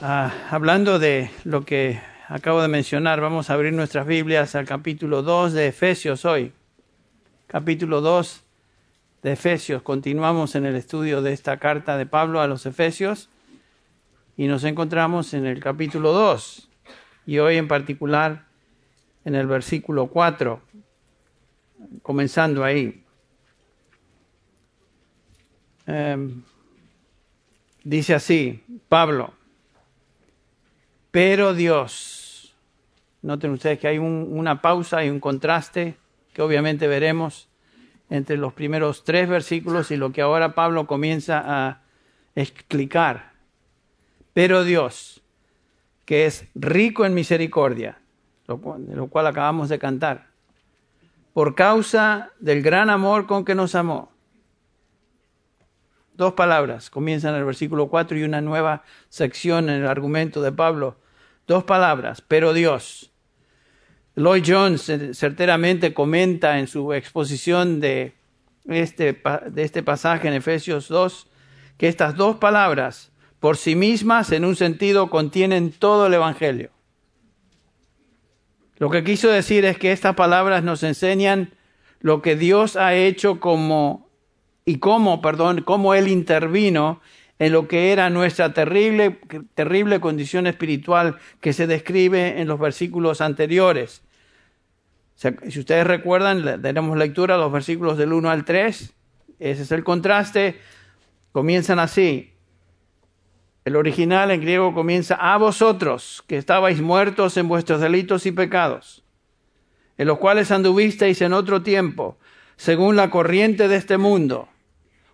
Ah, hablando de lo que acabo de mencionar, vamos a abrir nuestras Biblias al capítulo 2 de Efesios hoy. Capítulo 2 de Efesios. Continuamos en el estudio de esta carta de Pablo a los Efesios y nos encontramos en el capítulo 2 y hoy en particular en el versículo 4, comenzando ahí. Em, dice así, Pablo, pero Dios, noten ustedes que hay una pausa y un contraste que obviamente veremos entre los primeros tres versículos y lo que ahora Pablo comienza a explicar. Pero Dios, que es rico en misericordia, lo cual, lo cual acabamos de cantar, por causa del gran amor con que nos amó. Dos palabras comienzan en el versículo 4 y una nueva sección en el argumento de Pablo Dos palabras, pero Dios. Lloyd Jones certeramente comenta en su exposición de este, de este pasaje en Efesios 2 que estas dos palabras por sí mismas en un sentido contienen todo el Evangelio. Lo que quiso decir es que estas palabras nos enseñan lo que Dios ha hecho como y cómo, perdón, cómo Él intervino en lo que era nuestra terrible, terrible condición espiritual que se describe en los versículos anteriores. Si ustedes recuerdan, tenemos lectura los versículos del 1 al 3. Ese es el contraste. Comienzan así. El original en griego comienza a vosotros, que estabais muertos en vuestros delitos y pecados, en los cuales anduvisteis en otro tiempo, según la corriente de este mundo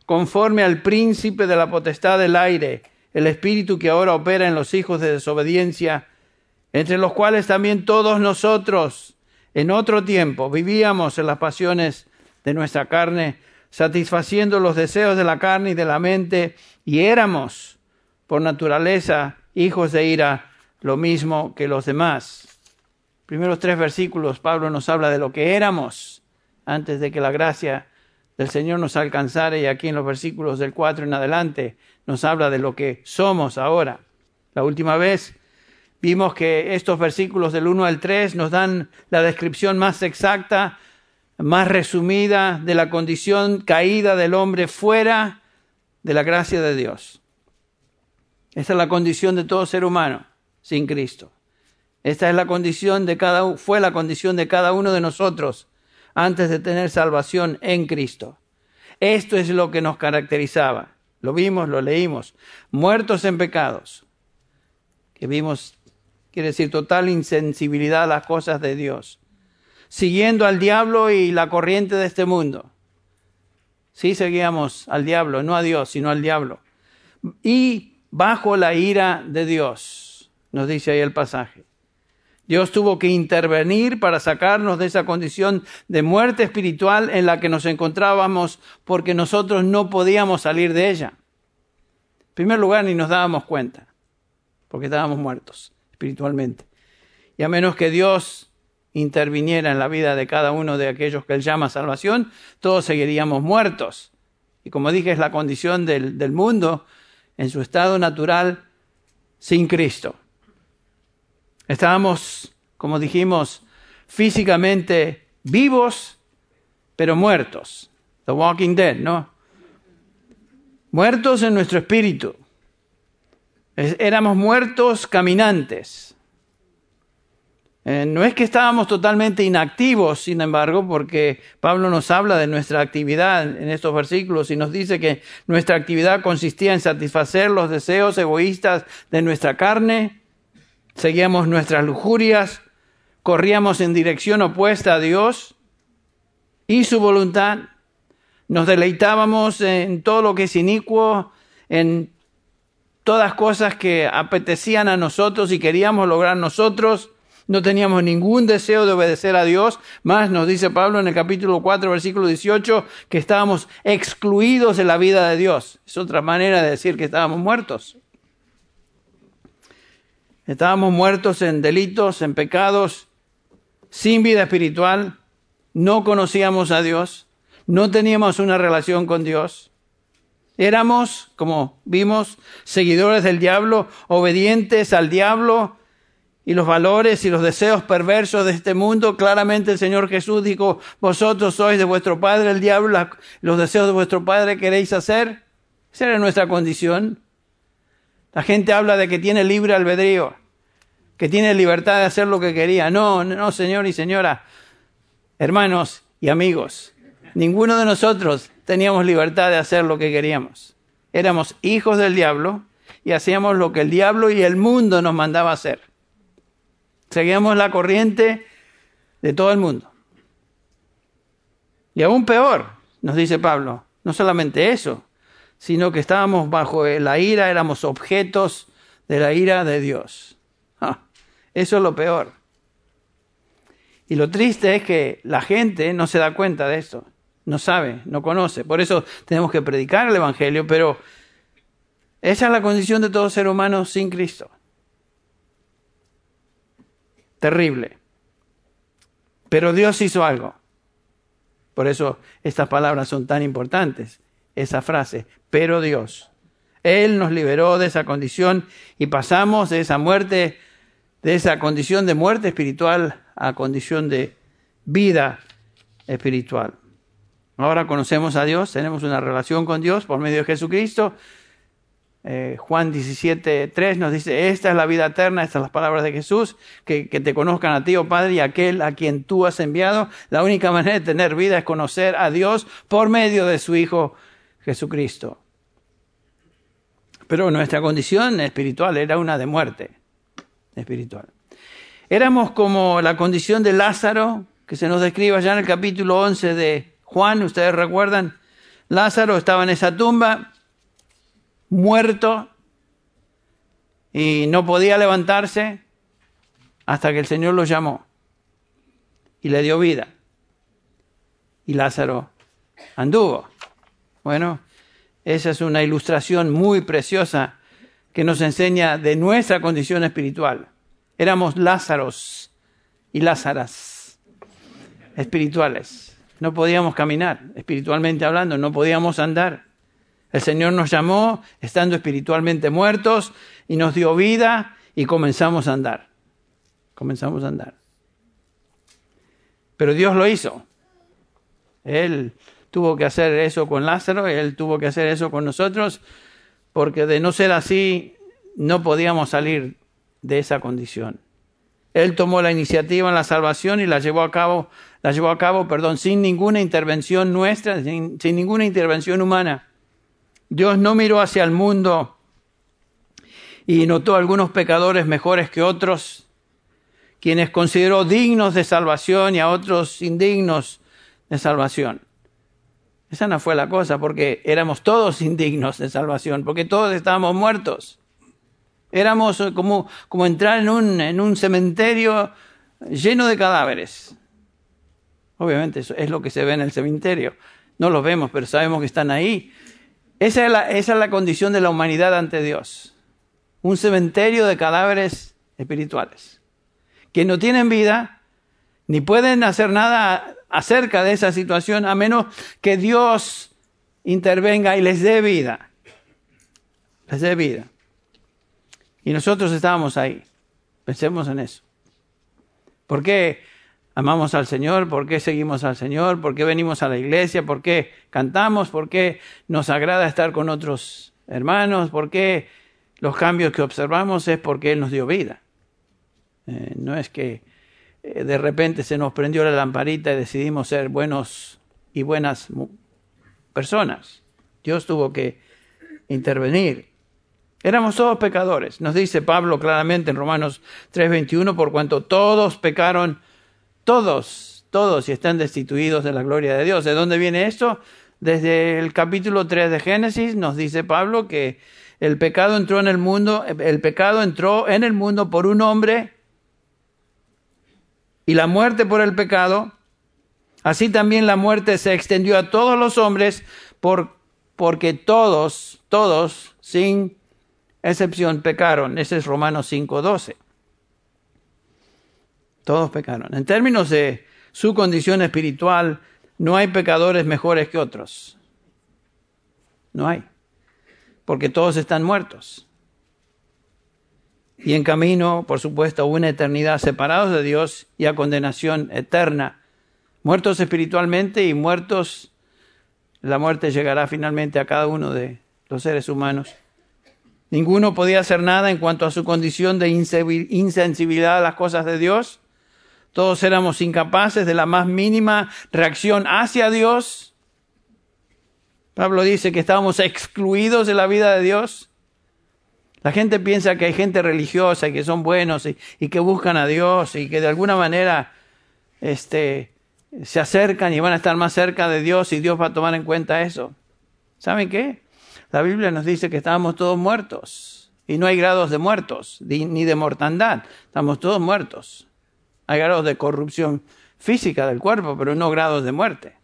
conforme al príncipe de la potestad del aire, el espíritu que ahora opera en los hijos de desobediencia, entre los cuales también todos nosotros en otro tiempo vivíamos en las pasiones de nuestra carne, satisfaciendo los deseos de la carne y de la mente, y éramos por naturaleza hijos de ira, lo mismo que los demás. Primeros tres versículos, Pablo nos habla de lo que éramos antes de que la gracia del Señor nos alcanzara y aquí en los versículos del 4 en adelante nos habla de lo que somos ahora. La última vez vimos que estos versículos del 1 al 3 nos dan la descripción más exacta, más resumida de la condición caída del hombre fuera de la gracia de Dios. Esta es la condición de todo ser humano sin Cristo. Esta es la condición de cada fue la condición de cada uno de nosotros antes de tener salvación en Cristo. Esto es lo que nos caracterizaba. Lo vimos, lo leímos. Muertos en pecados. Que vimos, quiere decir, total insensibilidad a las cosas de Dios. Siguiendo al diablo y la corriente de este mundo. Sí seguíamos al diablo, no a Dios, sino al diablo. Y bajo la ira de Dios, nos dice ahí el pasaje. Dios tuvo que intervenir para sacarnos de esa condición de muerte espiritual en la que nos encontrábamos porque nosotros no podíamos salir de ella. En primer lugar, ni nos dábamos cuenta, porque estábamos muertos espiritualmente. Y a menos que Dios interviniera en la vida de cada uno de aquellos que Él llama salvación, todos seguiríamos muertos. Y como dije, es la condición del, del mundo en su estado natural sin Cristo. Estábamos, como dijimos, físicamente vivos, pero muertos. The Walking Dead, ¿no? Muertos en nuestro espíritu. Éramos muertos caminantes. Eh, no es que estábamos totalmente inactivos, sin embargo, porque Pablo nos habla de nuestra actividad en estos versículos y nos dice que nuestra actividad consistía en satisfacer los deseos egoístas de nuestra carne, seguíamos nuestras lujurias, corríamos en dirección opuesta a Dios y su voluntad, nos deleitábamos en todo lo que es inicuo, en todas cosas que apetecían a nosotros y queríamos lograr nosotros. No teníamos ningún deseo de obedecer a Dios, más nos dice Pablo en el capítulo 4, versículo 18, que estábamos excluidos de la vida de Dios. Es otra manera de decir que estábamos muertos. Estábamos muertos en delitos, en pecados, sin vida espiritual, no conocíamos a Dios, no teníamos una relación con Dios. Éramos, como vimos, seguidores del diablo, obedientes al diablo y los valores y los deseos perversos de este mundo. Claramente el Señor Jesús dijo, vosotros sois de vuestro padre el diablo, los deseos de vuestro padre queréis hacer. Esa era nuestra condición. La gente habla de que tiene libre albedrío, que tiene libertad de hacer lo que quería. No, no, señor y señora, hermanos y amigos, ninguno de nosotros teníamos libertad de hacer lo que queríamos. Éramos hijos del diablo y hacíamos lo que el diablo y el mundo nos mandaba hacer. Seguíamos la corriente de todo el mundo. Y aún peor, nos dice Pablo, no solamente eso, sino que estábamos bajo la ira, éramos objetos de la ira de Dios. Ah, eso es lo peor. Y lo triste es que la gente no se da cuenta de esto no sabe, no conoce. Por eso tenemos que predicar el Evangelio, pero esa es la condición de todo ser humano sin Cristo. Terrible. Pero Dios hizo algo. Por eso estas palabras son tan importantes. Esa frase, pero Dios. Él nos liberó de esa condición y pasamos de esa muerte, de esa condición de muerte espiritual a condición de vida espiritual. Ahora conocemos a Dios, tenemos una relación con Dios por medio de Jesucristo. Eh, Juan 17, 3 nos dice, esta es la vida eterna, estas son las palabras de Jesús, que, que, te conozcan a ti, oh Padre, y aquel a quien tú has enviado. La única manera de tener vida es conocer a Dios por medio de su Hijo Jesucristo. Pero nuestra condición espiritual era una de muerte espiritual. Éramos como la condición de Lázaro, que se nos describe ya en el capítulo 11 de Juan, ustedes recuerdan, Lázaro estaba en esa tumba, muerto, y no podía levantarse hasta que el Señor lo llamó y le dio vida. Y Lázaro anduvo. Bueno, esa es una ilustración muy preciosa que nos enseña de nuestra condición espiritual. Éramos Lázaros y Lázaras espirituales. No podíamos caminar, espiritualmente hablando, no podíamos andar. El Señor nos llamó estando espiritualmente muertos y nos dio vida y comenzamos a andar. Comenzamos a andar. Pero Dios lo hizo. Él tuvo que hacer eso con Lázaro, él tuvo que hacer eso con nosotros, porque de no ser así no podíamos salir de esa condición. Él tomó la iniciativa en la salvación y la llevó a cabo, la llevó a cabo, perdón, sin ninguna intervención nuestra, sin, sin ninguna intervención humana. Dios no miró hacia el mundo y notó algunos pecadores mejores que otros, quienes consideró dignos de salvación y a otros indignos de salvación. Esa no fue la cosa, porque éramos todos indignos de salvación, porque todos estábamos muertos. Éramos como, como entrar en un, en un cementerio lleno de cadáveres. Obviamente eso es lo que se ve en el cementerio. No los vemos, pero sabemos que están ahí. Esa es la, esa es la condición de la humanidad ante Dios. Un cementerio de cadáveres espirituales. Que no tienen vida, ni pueden hacer nada acerca de esa situación a menos que Dios intervenga y les dé vida. Les dé vida. Y nosotros estábamos ahí. Pensemos en eso. ¿Por qué amamos al Señor? ¿Por qué seguimos al Señor? ¿Por qué venimos a la iglesia? ¿Por qué cantamos? ¿Por qué nos agrada estar con otros hermanos? ¿Por qué los cambios que observamos es porque Él nos dio vida? Eh, no es que de repente se nos prendió la lamparita y decidimos ser buenos y buenas personas. Dios tuvo que intervenir Éramos todos pecadores. Nos dice Pablo claramente en Romanos 3:21, por cuanto todos pecaron, todos, todos y están destituidos de la gloria de Dios. ¿De dónde viene esto? Desde el capítulo 3 de Génesis nos dice Pablo que el pecado entró en el mundo, el pecado entró en el mundo por un hombre y la muerte por el pecado. Así también la muerte se extendió a todos los hombres por, porque todos, todos, sin excepción pecaron. Ese es Romanos 5.12. Todos pecaron. En términos de su condición espiritual, no hay pecadores mejores que otros. No hay. porque todos están muertos. Y en camino, por supuesto, a una eternidad separados de Dios y a condenación eterna. Muertos espiritualmente y muertos, la muerte llegará finalmente a cada uno de los seres humanos. Ninguno podía hacer nada en cuanto a su condición de insensibilidad a las cosas de Dios. Todos éramos incapaces de la más mínima reacción hacia Dios. Pablo dice que estábamos excluidos de la vida de Dios. La gente piensa que hay gente religiosa y que son buenos y, que buscan a Dios y que de alguna manera este, se acercan y van a estar más cerca de Dios y Dios va a tomar en cuenta eso. ¿Saben qué? La Biblia nos dice que estábamos todos muertos y no hay grados de muertos ni de mortandad. Estamos todos muertos. Hay grados de corrupción física del cuerpo, pero no grados de muerte.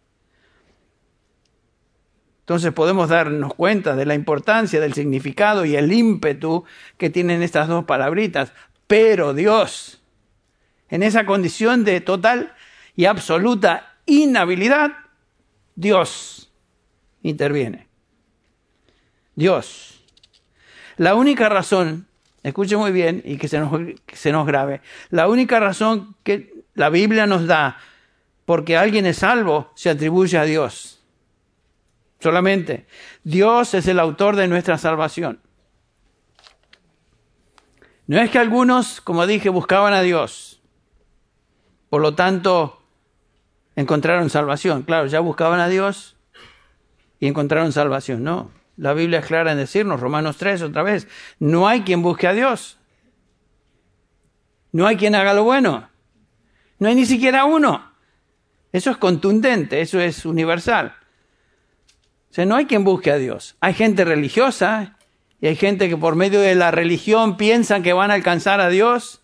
Entonces podemos darnos cuenta de la importancia del significado y el ímpetu que tienen estas dos palabritas. Pero Dios, en esa condición de total y absoluta inhabilidad, Dios interviene. Dios. La única razón escuche muy bien y que se nos, se nos grabe, la única razón que la Biblia nos da porque alguien es salvo se atribuye a Dios. Solamente. Dios es el autor de nuestra salvación. No es que algunos, como dije, buscaban a Dios. Por lo tanto, encontraron salvación. Claro, ya buscaban a Dios y encontraron salvación. No. La Biblia es clara en decirnos, Romanos 3 otra vez, no hay quien busque a Dios. No hay quien haga lo bueno. No hay ni siquiera uno. Eso es contundente, eso es universal. O sea, no hay quien busque a Dios. Hay gente religiosa y hay gente que por medio de la religión piensan que van a alcanzar a Dios,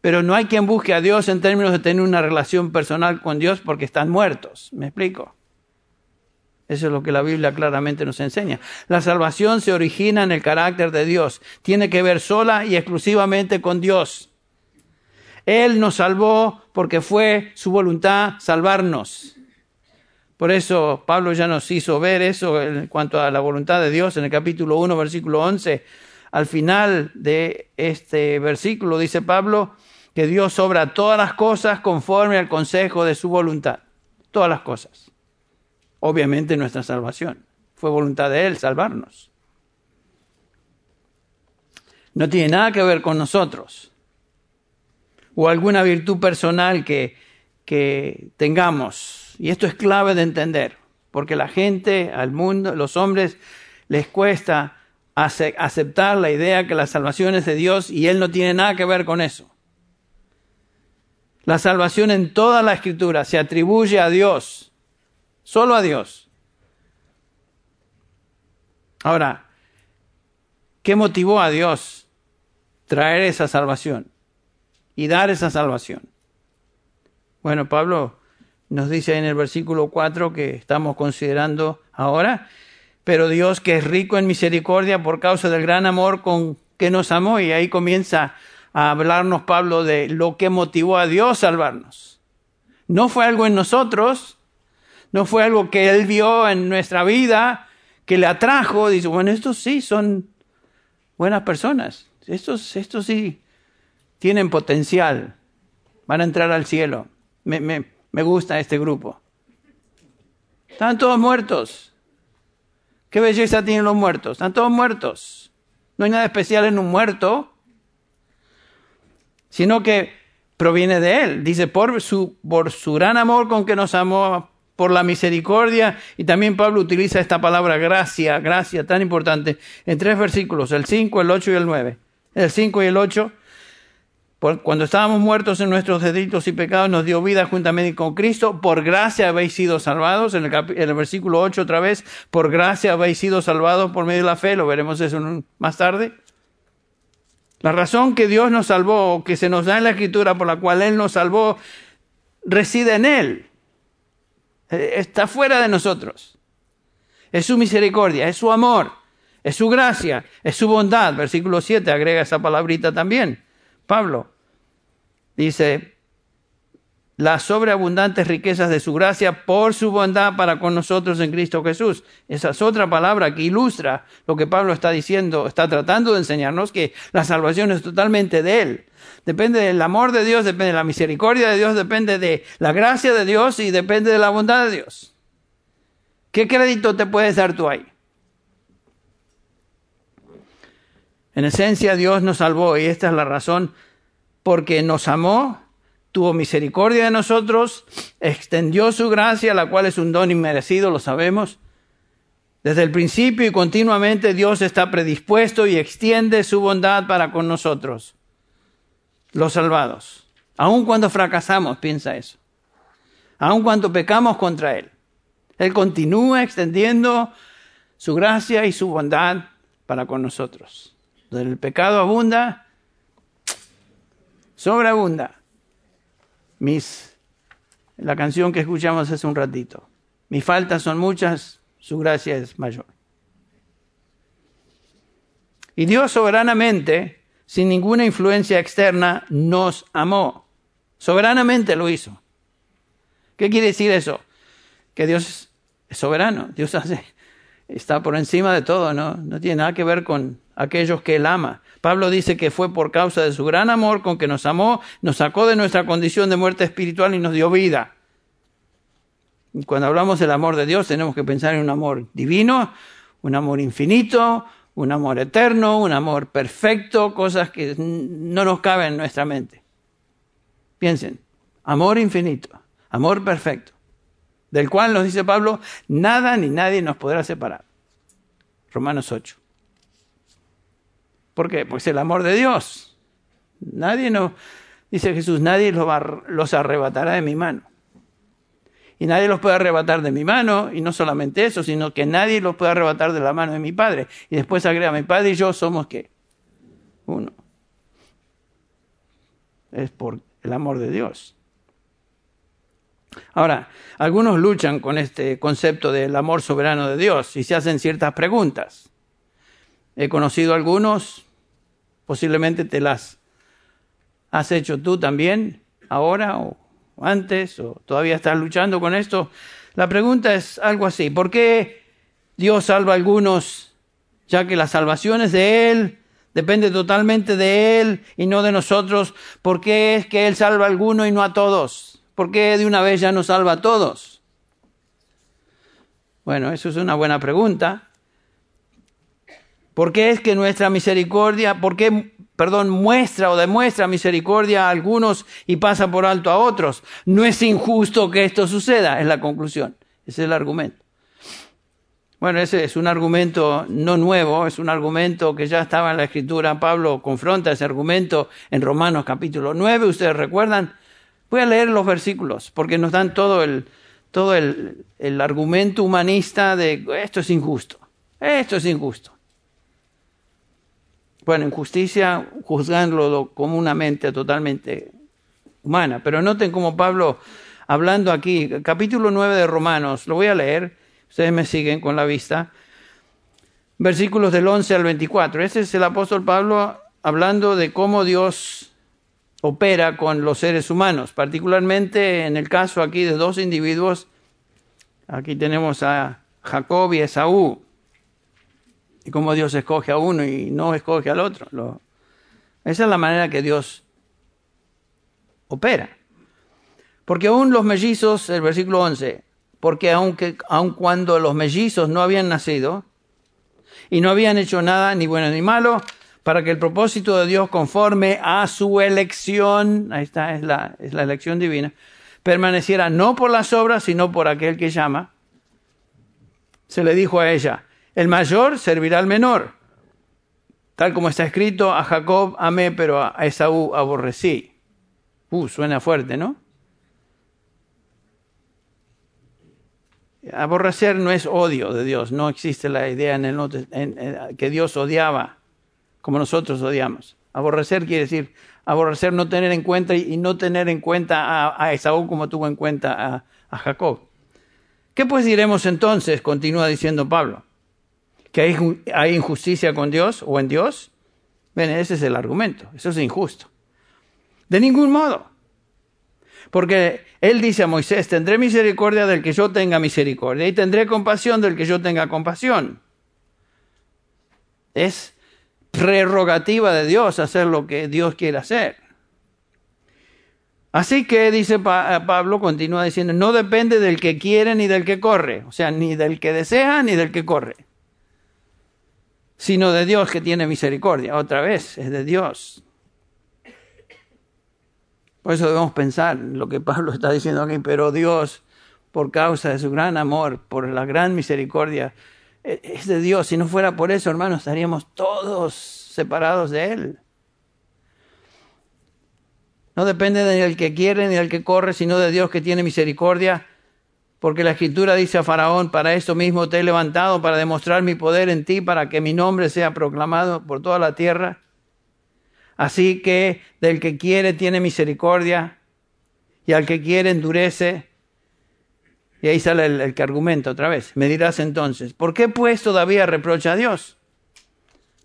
pero no hay quien busque a Dios en términos de tener una relación personal con Dios porque están muertos. ¿Me explico? Eso es lo que la Biblia claramente nos enseña. La salvación se origina en el carácter de Dios. Tiene que ver sola y exclusivamente con Dios. Él nos salvó porque fue su voluntad salvarnos. Por eso Pablo ya nos hizo ver eso en cuanto a la voluntad de Dios en el capítulo 1, versículo 11. Al final de este versículo dice Pablo que Dios obra todas las cosas conforme al consejo de su voluntad. Todas las cosas obviamente nuestra salvación. Fue voluntad de Él salvarnos. No tiene nada que ver con nosotros o alguna virtud personal que, que tengamos. Y esto es clave de entender, porque la gente, al mundo, los hombres, les cuesta aceptar la idea que la salvación es de Dios y Él no tiene nada que ver con eso. La salvación en toda la escritura se atribuye a Dios Solo a Dios. Ahora, ¿qué motivó a Dios traer esa salvación y dar esa salvación? Bueno, Pablo nos dice en el versículo 4 que estamos considerando ahora, pero Dios que es rico en misericordia por causa del gran amor con que nos amó, y ahí comienza a hablarnos Pablo de lo que motivó a Dios salvarnos. No fue algo en nosotros, no fue algo que Él vio en nuestra vida, que le atrajo. Dice, bueno, estos sí son buenas personas. Estos, estos sí tienen potencial. Van a entrar al cielo. Me, me, me gusta este grupo. Están todos muertos. ¿Qué belleza tienen los muertos? Están todos muertos. No hay nada especial en un muerto, sino que proviene de Él. Dice, por su, por su gran amor con que nos amó, por la misericordia. Y también Pablo utiliza esta palabra gracia, gracia tan importante, en tres versículos, el 5, el 8 y el 9. El 5 y el 8, cuando estábamos muertos en nuestros delitos y pecados, nos dio vida juntamente con Cristo. Por gracia habéis sido salvados. En el, en el versículo 8 otra vez, por gracia habéis sido salvados por medio de la fe. Lo veremos eso más tarde. La razón que Dios nos salvó, que se nos da en la Escritura por la cual Él nos salvó, reside en Él. Eh, está fuera de nosotros. Es su misericordia, es su amor, es su gracia, es su bondad. Versículo 7 agrega esa palabrita también. Pablo dice, las sobreabundantes riquezas de su gracia por su bondad para con nosotros en Cristo Jesús. Esa es otra palabra que ilustra lo que Pablo está diciendo, está tratando de enseñarnos que la salvación es totalmente de Él. Depende del amor de Dios, depende de la misericordia de Dios, depende de la gracia de Dios y depende de la bondad de Dios. ¿Qué crédito te puedes dar tú ahí? En esencia, Dios nos salvó y esta es la razón porque nos amó tuvo misericordia de nosotros, extendió su gracia, la cual es un don inmerecido, lo sabemos. Desde el principio y continuamente Dios está predispuesto y extiende su bondad para con nosotros, los salvados. Aun cuando fracasamos, piensa eso. Aun cuando pecamos contra Él. Él continúa extendiendo su gracia y su bondad para con nosotros. Donde el pecado abunda, sobreabunda mis, la canción que escuchamos hace un ratito. Mis faltas son muchas, su gracia es mayor. Y Dios soberanamente, sin ninguna influencia externa, nos amó. Soberanamente lo hizo. ¿Qué quiere decir eso? Que Dios es soberano. Dios hace, está por encima de todo, ¿no? No tiene nada que ver con aquellos que Él ama. Pablo dice que fue por causa de su gran amor con que nos amó, nos sacó de nuestra condición de muerte espiritual y nos dio vida. Y cuando hablamos del amor de Dios tenemos que pensar en un amor divino, un amor infinito, un amor eterno, un amor perfecto, cosas que no nos caben en nuestra mente. Piensen, amor infinito, amor perfecto, del cual nos dice Pablo, nada ni nadie nos podrá separar. Romanos 8. ¿Por qué? Pues el amor de Dios. Nadie no, dice Jesús, nadie los, los arrebatará de mi mano. Y nadie los puede arrebatar de mi mano, y no solamente eso, sino que nadie los puede arrebatar de la mano de mi Padre. Y después agrega, mi Padre y yo somos qué? Uno. Es por el amor de Dios. Ahora, algunos luchan con este concepto del amor soberano de Dios y se hacen ciertas preguntas. He conocido algunos Posiblemente te las has hecho tú también, ahora o antes, o todavía estás luchando con esto. La pregunta es algo así, ¿por qué Dios salva a algunos ya que la salvación es de Él, depende totalmente de Él y no de nosotros? ¿Por qué es que Él salva a algunos y no a todos? ¿Por qué de una vez ya no salva a todos? Bueno, eso es una buena pregunta. ¿Por qué es que nuestra misericordia, por qué, perdón, muestra o demuestra misericordia a algunos y pasa por alto a otros? No es injusto que esto suceda, es la conclusión. Ese es el argumento. Bueno, ese es un argumento no nuevo, es un argumento que ya estaba en la escritura. Pablo confronta ese argumento en Romanos capítulo 9, ustedes recuerdan. Voy a leer los versículos porque nos dan todo el, todo el, el argumento humanista de esto es injusto, esto es injusto. Bueno, injusticia juzgándolo como una mente totalmente humana. Pero noten como Pablo, hablando aquí, capítulo 9 de Romanos, lo voy a leer, ustedes me siguen con la vista, versículos del 11 al 24. Este es el apóstol Pablo hablando de cómo Dios opera con los seres humanos, particularmente en el caso aquí de dos individuos. Aquí tenemos a Jacob y Esaú y cómo Dios escoge a uno y no escoge al otro. esa es la manera que Dios opera. Porque aún los mellizos, el versículo 11, porque aunque, aun cuando los mellizos no habían nacido y no habían hecho nada, ni bueno ni malo, para que el propósito de Dios conforme a su elección, ahí está, es la, elección divina, permaneciera no por las obras, sino por aquel que llama, se le dijo a ella, el mayor servirá al menor. Tal como está escrito, a Jacob amé, pero a Esaú aborrecí. Uh, suena fuerte, ¿no? Aborrecer no es odio de Dios, no existe la idea en el que Dios odiaba como nosotros odiamos. Aborrecer quiere decir aborrecer, no tener en cuenta y no tener en cuenta a, Esaú como tuvo en cuenta a Jacob. ¿Qué pues diremos entonces? Continúa diciendo Pablo que hay, injusticia con Dios o en Dios. Ven, ese es el argumento. Eso es injusto. De ningún modo. Porque él dice a Moisés, tendré misericordia del que yo tenga misericordia y tendré compasión del que yo tenga compasión. Es prerrogativa de Dios hacer lo que Dios quiere hacer. Así que, dice Pablo, continúa diciendo, no depende del que quiere ni del que corre, o sea, ni del que desea ni del que corre, sino de Dios que tiene misericordia. Otra vez, es de Dios. Por eso debemos pensar lo que Pablo está diciendo aquí, pero Dios, por causa de su gran amor, por la gran misericordia, es de Dios. Si no fuera por eso, hermanos, estaríamos todos separados de Él. No depende del que quiere ni del que corre, sino de Dios que tiene misericordia. Porque la escritura dice a Faraón, para esto mismo te he levantado, para demostrar mi poder en ti, para que mi nombre sea proclamado por toda la tierra. Así que del que quiere tiene misericordia y al que quiere endurece. Y ahí sale el, que argumenta otra vez. Me dirás entonces, ¿por qué pues todavía reprocha a Dios?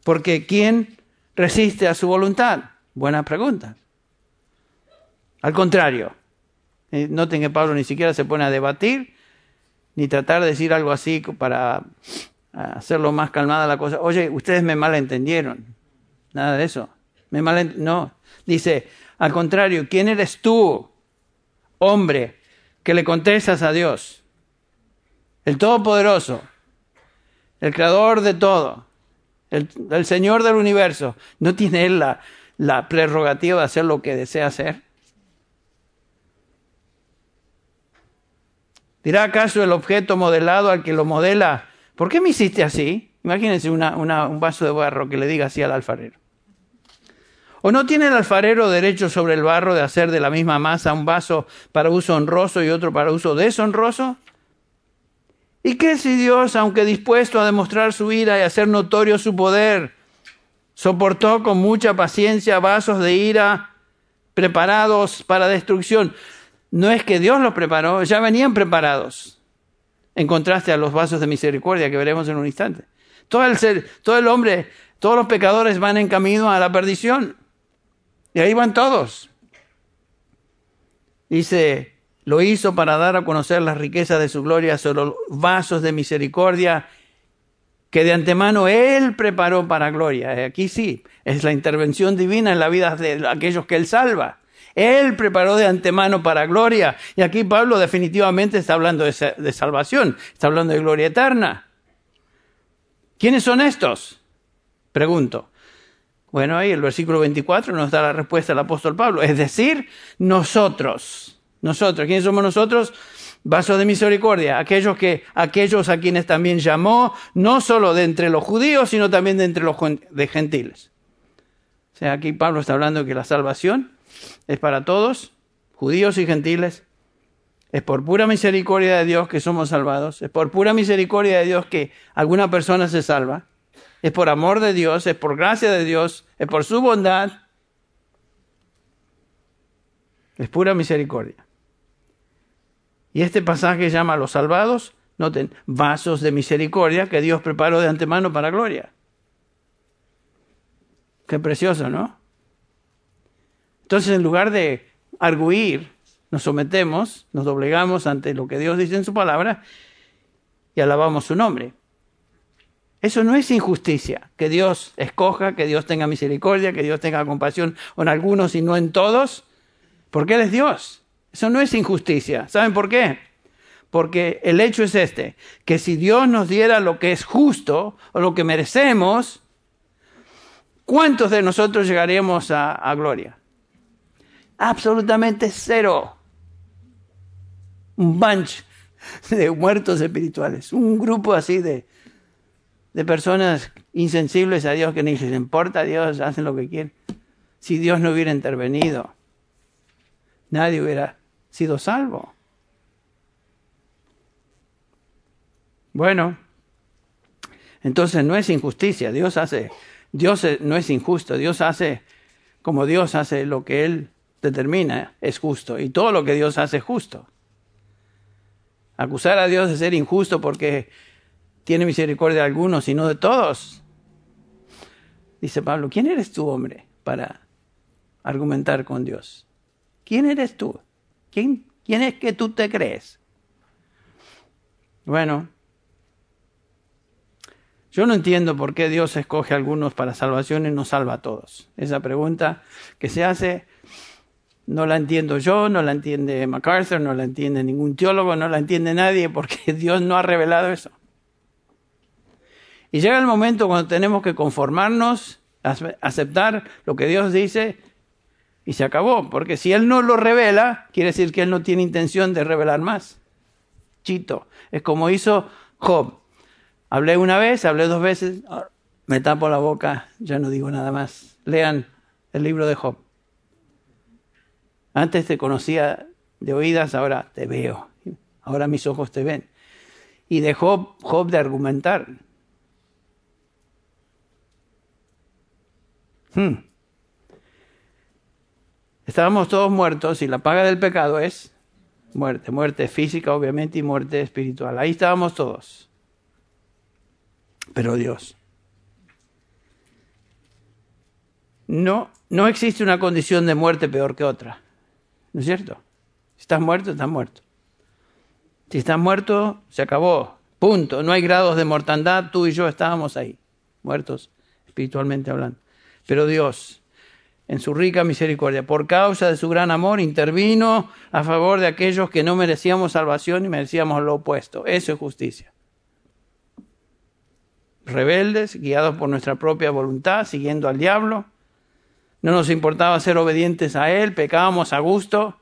Porque ¿quién resiste a su voluntad? Buena pregunta. Al contrario, eh, noten que Pablo ni siquiera se pone a debatir, ni tratar de decir algo así para hacerlo más calmada la cosa. Oye, ustedes me malentendieron. Nada de eso. Me No. Dice, al contrario, ¿quién eres tú, hombre, que le contestas a Dios? El Todopoderoso, el Creador de todo, el, Señor del universo. ¿No tiene Él la, la prerrogativa de hacer lo que desea hacer? ¿Dirá acaso el objeto modelado al que lo modela, ¿por qué me hiciste así? Imagínense un vaso de barro que le diga así al alfarero. ¿O no tiene el alfarero derecho sobre el barro de hacer de la misma masa un vaso para uso honroso y otro para uso deshonroso? ¿Y qué si Dios, aunque dispuesto a demostrar su ira y hacer notorio su poder, soportó con mucha paciencia vasos de ira preparados para destrucción? no es que Dios los preparó, ya venían preparados, en contraste a los vasos de misericordia que veremos en un instante. Todo el ser, todo el hombre, todos los pecadores van en camino a la perdición. Y ahí van todos. Dice, lo hizo para dar a conocer las riquezas de su gloria sobre los vasos de misericordia que de antemano Él preparó para gloria. Aquí sí, es la intervención divina en la vida de aquellos que Él salva. Él preparó de antemano para gloria. Y aquí Pablo definitivamente está hablando de, salvación, está hablando de gloria eterna. ¿Quiénes son estos? Pregunto. Bueno, ahí el versículo 24 nos da la respuesta del apóstol Pablo. Es decir, nosotros. Nosotros. ¿Quiénes somos nosotros? Vasos de misericordia. Aquellos, que, aquellos a quienes también llamó, no solo de entre los judíos, sino también de entre los de gentiles. O sea, aquí Pablo está hablando que la salvación es para todos, judíos y gentiles. Es por pura misericordia de Dios que somos salvados. Es por pura misericordia de Dios que alguna persona se salva. Es por amor de Dios, es por gracia de Dios, es por su bondad. Es pura misericordia. Y este pasaje llama a los salvados, noten, vasos de misericordia que Dios preparó de antemano para gloria. Qué precioso, ¿no? Entonces, en lugar de arguir, nos sometemos, nos doblegamos ante lo que Dios dice en su palabra y alabamos su nombre. Eso no es injusticia, que Dios escoja, que Dios tenga misericordia, que Dios tenga compasión en algunos y no en todos, porque Él es Dios. Eso no es injusticia. ¿Saben por qué? Porque el hecho es este, que si Dios nos diera lo que es justo o lo que merecemos, ¿cuántos de nosotros llegaríamos a, a gloria? absolutamente cero. Un bunch de muertos espirituales, un grupo así de, de personas insensibles a Dios que ni les importa a Dios, hacen lo que quieren. Si Dios no hubiera intervenido, nadie hubiera sido salvo. Bueno, entonces no es injusticia, Dios hace, Dios no es injusto, Dios hace como Dios hace lo que Él determina es justo y todo lo que Dios hace es justo. Acusar a Dios de ser injusto porque tiene misericordia de algunos y no de todos. Dice Pablo, ¿quién eres tú, hombre, para argumentar con Dios? ¿Quién eres tú? ¿Quién, quién es que tú te crees? Bueno, yo no entiendo por qué Dios escoge a algunos para salvación y no salva a todos. Esa pregunta que se hace no la entiendo yo, no la entiende MacArthur, no la entiende ningún teólogo, no la entiende nadie porque Dios no ha revelado eso. Y llega el momento cuando tenemos que conformarnos, aceptar lo que Dios dice y se acabó, porque si Él no lo revela, quiere decir que Él no tiene intención de revelar más. Chito, es como hizo Job. Hablé una vez, hablé dos veces, me tapo la boca, ya no digo nada más. Lean el libro de Job. Antes te conocía de oídas, ahora te veo. Ahora mis ojos te ven. Y dejó Job de argumentar. Hmm. Estábamos todos muertos y la paga del pecado es muerte. Muerte física, obviamente, y muerte espiritual. Ahí estábamos todos. Pero Dios. No, no existe una condición de muerte peor que otra. ¿No es cierto? Si estás muerto, estás muerto. Si estás muerto, se acabó. Punto. No hay grados de mortandad. Tú y yo estábamos ahí, muertos espiritualmente hablando. Pero Dios, en su rica misericordia, por causa de su gran amor, intervino a favor de aquellos que no merecíamos salvación y merecíamos lo opuesto. Eso es justicia. Rebeldes, guiados por nuestra propia voluntad, siguiendo al diablo, no nos importaba ser obedientes a Él, pecábamos a gusto.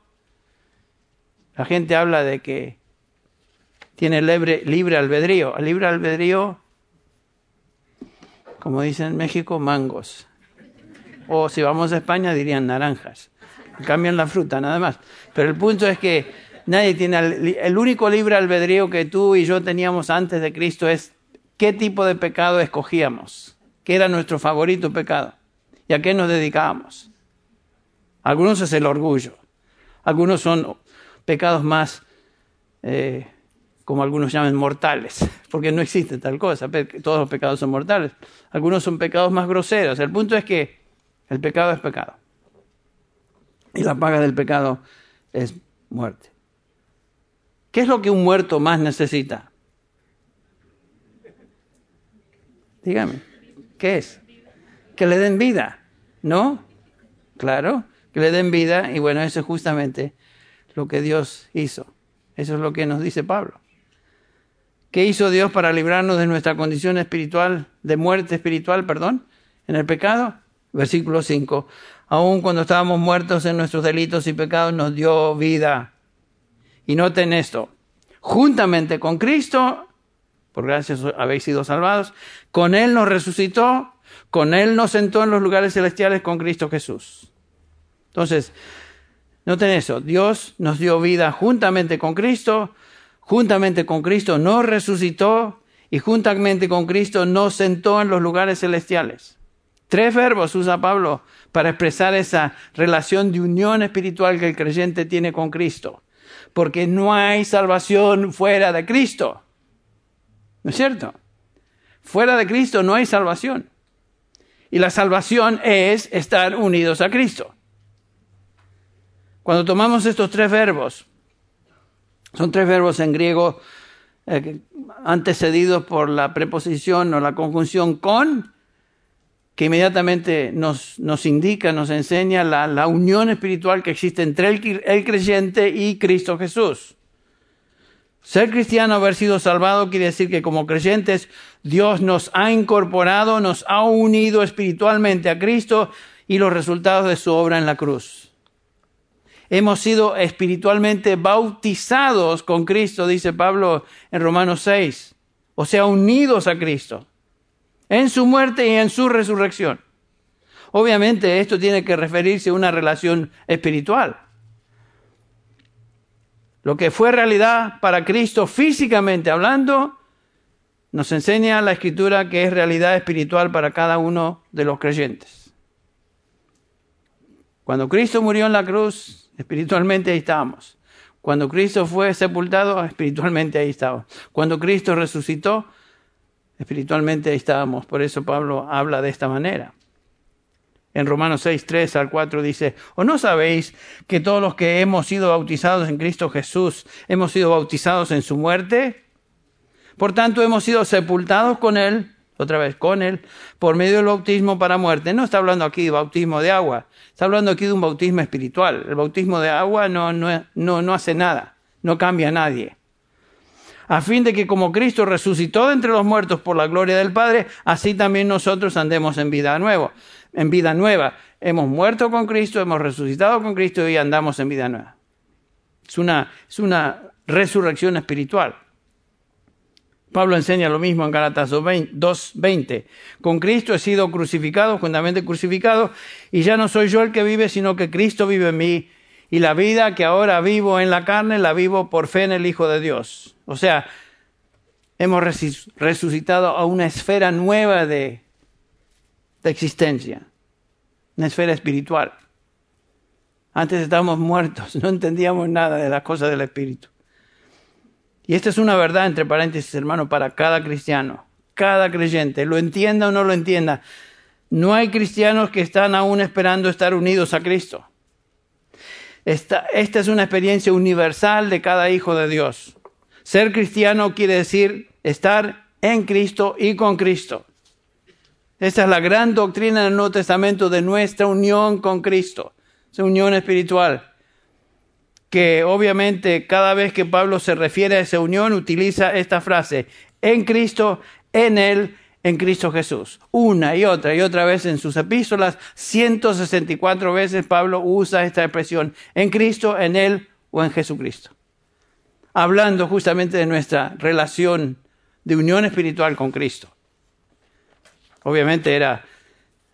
La gente habla de que tiene libre, libre albedrío. Libre albedrío, como dicen en México, mangos. O si vamos a España dirían naranjas. Cambian la fruta, nada más. Pero el punto es que nadie tiene... El único libre albedrío que tú y yo teníamos antes de Cristo es qué tipo de pecado escogíamos. ¿Qué era nuestro favorito pecado? ¿Y a qué nos dedicamos? Algunos es el orgullo, algunos son pecados más, eh, como algunos llaman, mortales, porque no existe tal cosa, todos los pecados son mortales. Algunos son pecados más groseros. El punto es que el pecado es pecado. Y la paga del pecado es muerte. ¿Qué es lo que un muerto más necesita? Dígame, ¿qué es? Que le den vida. ¿No? Claro, que le den vida y bueno, eso es justamente lo que Dios hizo. Eso es lo que nos dice Pablo. ¿Qué hizo Dios para librarnos de nuestra condición espiritual, de muerte espiritual, perdón, en el pecado? Versículo 5. Aun cuando estábamos muertos en nuestros delitos y pecados, nos dio vida. Y noten esto, juntamente con Cristo, por gracias habéis sido salvados, con Él nos resucitó con Él nos sentó en los lugares celestiales con Cristo Jesús. Entonces, noten eso, Dios nos dio vida juntamente con Cristo, juntamente con Cristo nos resucitó y juntamente con Cristo nos sentó en los lugares celestiales. Tres verbos usa Pablo para expresar esa relación de unión espiritual que el creyente tiene con Cristo. Porque no hay salvación fuera de Cristo. ¿No es cierto? Fuera de Cristo no hay salvación. Y la salvación es estar unidos a Cristo. Cuando tomamos estos tres verbos, son tres verbos en griego eh, antecedidos por la preposición o la conjunción con, que inmediatamente nos, nos indica, nos enseña la, la, unión espiritual que existe entre el, el creyente y Cristo Jesús. Ser cristiano, haber sido salvado, quiere decir que como creyentes Dios nos ha incorporado, nos ha unido espiritualmente a Cristo y los resultados de su obra en la cruz. Hemos sido espiritualmente bautizados con Cristo, dice Pablo en Romanos 6, o sea, unidos a Cristo, en su muerte y en su resurrección. Obviamente esto tiene que referirse a una relación espiritual. Lo que fue realidad para Cristo físicamente hablando, nos enseña la escritura que es realidad espiritual para cada uno de los creyentes. Cuando Cristo murió en la cruz, espiritualmente ahí estábamos. Cuando Cristo fue sepultado, espiritualmente ahí estábamos. Cuando Cristo resucitó, espiritualmente estábamos. Por eso Pablo habla de esta manera. En Romanos 6, 3 al 4 dice, ¿o no sabéis que todos los que hemos sido bautizados en Cristo Jesús hemos sido bautizados en su muerte? Por tanto, hemos sido sepultados con Él, otra vez con Él, por medio del bautismo para muerte. No está hablando aquí de bautismo de agua, está hablando aquí de un bautismo espiritual. El bautismo de agua no, no, no, no hace nada, no cambia a nadie a fin de que como Cristo resucitó de entre los muertos por la gloria del Padre, así también nosotros andemos en vida nueva en vida nueva. Hemos muerto con Cristo, hemos resucitado con Cristo y andamos en vida nueva. Es una, es una resurrección espiritual. Pablo enseña lo mismo en Galatas 2.20. Con Cristo he sido crucificado, juntamente crucificado, y ya no soy yo el que vive, sino que Cristo vive en mí. Y la vida que ahora vivo en la carne, la vivo por fe en el Hijo de Dios. O sea, hemos resucitado a una esfera nueva de de existencia, una esfera espiritual. Antes estábamos muertos, no entendíamos nada de las cosas del Espíritu. Y esta es una verdad, entre paréntesis, hermano, para cada cristiano, cada creyente, lo entienda o no lo entienda. No hay cristianos que están aún esperando estar unidos a Cristo. Esta, es una experiencia universal de cada hijo de Dios. Ser cristiano quiere decir estar en Cristo y con Cristo. Esta es la gran doctrina del Nuevo Testamento de nuestra unión con Cristo, esa unión espiritual. Que obviamente cada vez que Pablo se refiere a esa unión utiliza esta frase, en Cristo, en Él, en Cristo Jesús. Una y otra y otra vez en sus epístolas, 164 veces Pablo usa esta expresión, en Cristo, en Él o en Jesucristo. Hablando justamente de nuestra relación de unión espiritual con Cristo obviamente era,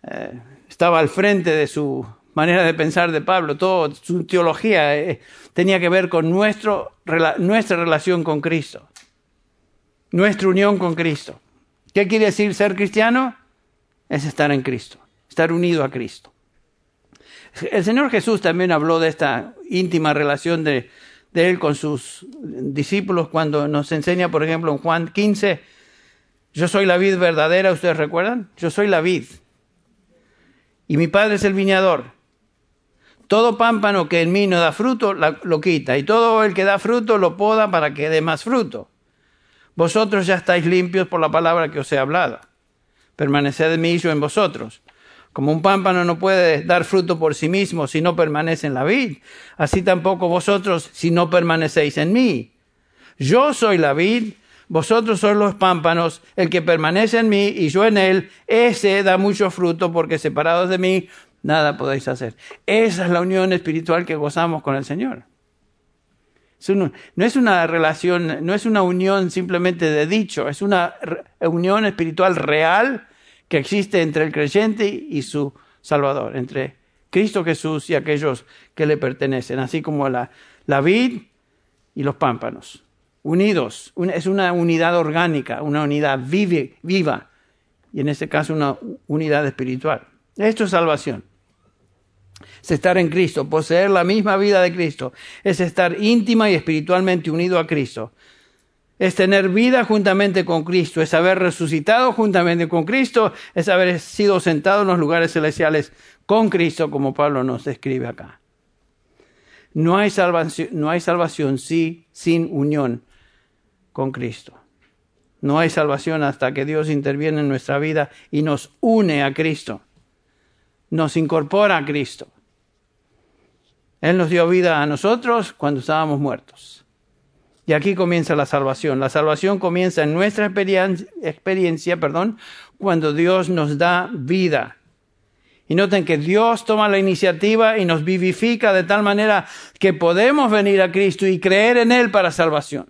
eh, estaba al frente de su manera de pensar de Pablo, toda su teología eh, tenía que ver con nuestra relación con Cristo, nuestra unión con Cristo. ¿Qué quiere decir ser cristiano? Es estar en Cristo, estar unido a Cristo. El Señor Jesús también habló de esta íntima relación de, Él con sus discípulos cuando nos enseña, por ejemplo, en Juan 15, yo soy la vid verdadera, ¿ustedes recuerdan? Yo soy la vid. Y mi padre es el viñador. Todo pámpano que en mí no da fruto, lo quita. Y todo el que da fruto lo poda para que dé más fruto. Vosotros ya estáis limpios por la palabra que os he hablado. Permaneced en mí y yo en vosotros. Como un pámpano no puede dar fruto por sí mismo si no permanece en la vid, así tampoco vosotros si no permanecéis en mí. Yo soy la vid, vosotros sois los pámpanos, el que permanece en mí y yo en él, ese da mucho fruto, porque separados de mí nada podéis hacer. Esa es la unión espiritual que gozamos con el Señor. No es una relación, no es una unión simplemente de dicho, es una unión espiritual real que existe entre el creyente y su Salvador, entre Cristo Jesús y aquellos que le pertenecen, así como la, la vid y los pámpanos unidos. Es una unidad orgánica, una unidad vive, viva. Y en este caso una unidad espiritual. Esto es salvación. Es estar en Cristo, poseer la misma vida de Cristo. Es estar íntima y espiritualmente unido a Cristo. Es tener vida juntamente con Cristo. Es haber resucitado juntamente con Cristo. Es haber sido sentado en los lugares celestiales con Cristo, como Pablo nos describe acá. No hay salvación, no hay salvación sí, sin unión con Cristo. No hay salvación hasta que Dios interviene en nuestra vida y nos une a Cristo, nos incorpora a Cristo. Él nos dio vida a nosotros cuando estábamos muertos. Y aquí comienza la salvación. La salvación comienza en nuestra experiencia, perdón, cuando Dios nos da vida. Y noten que Dios toma la iniciativa y nos vivifica de tal manera que podemos venir a Cristo y creer en Él para salvación.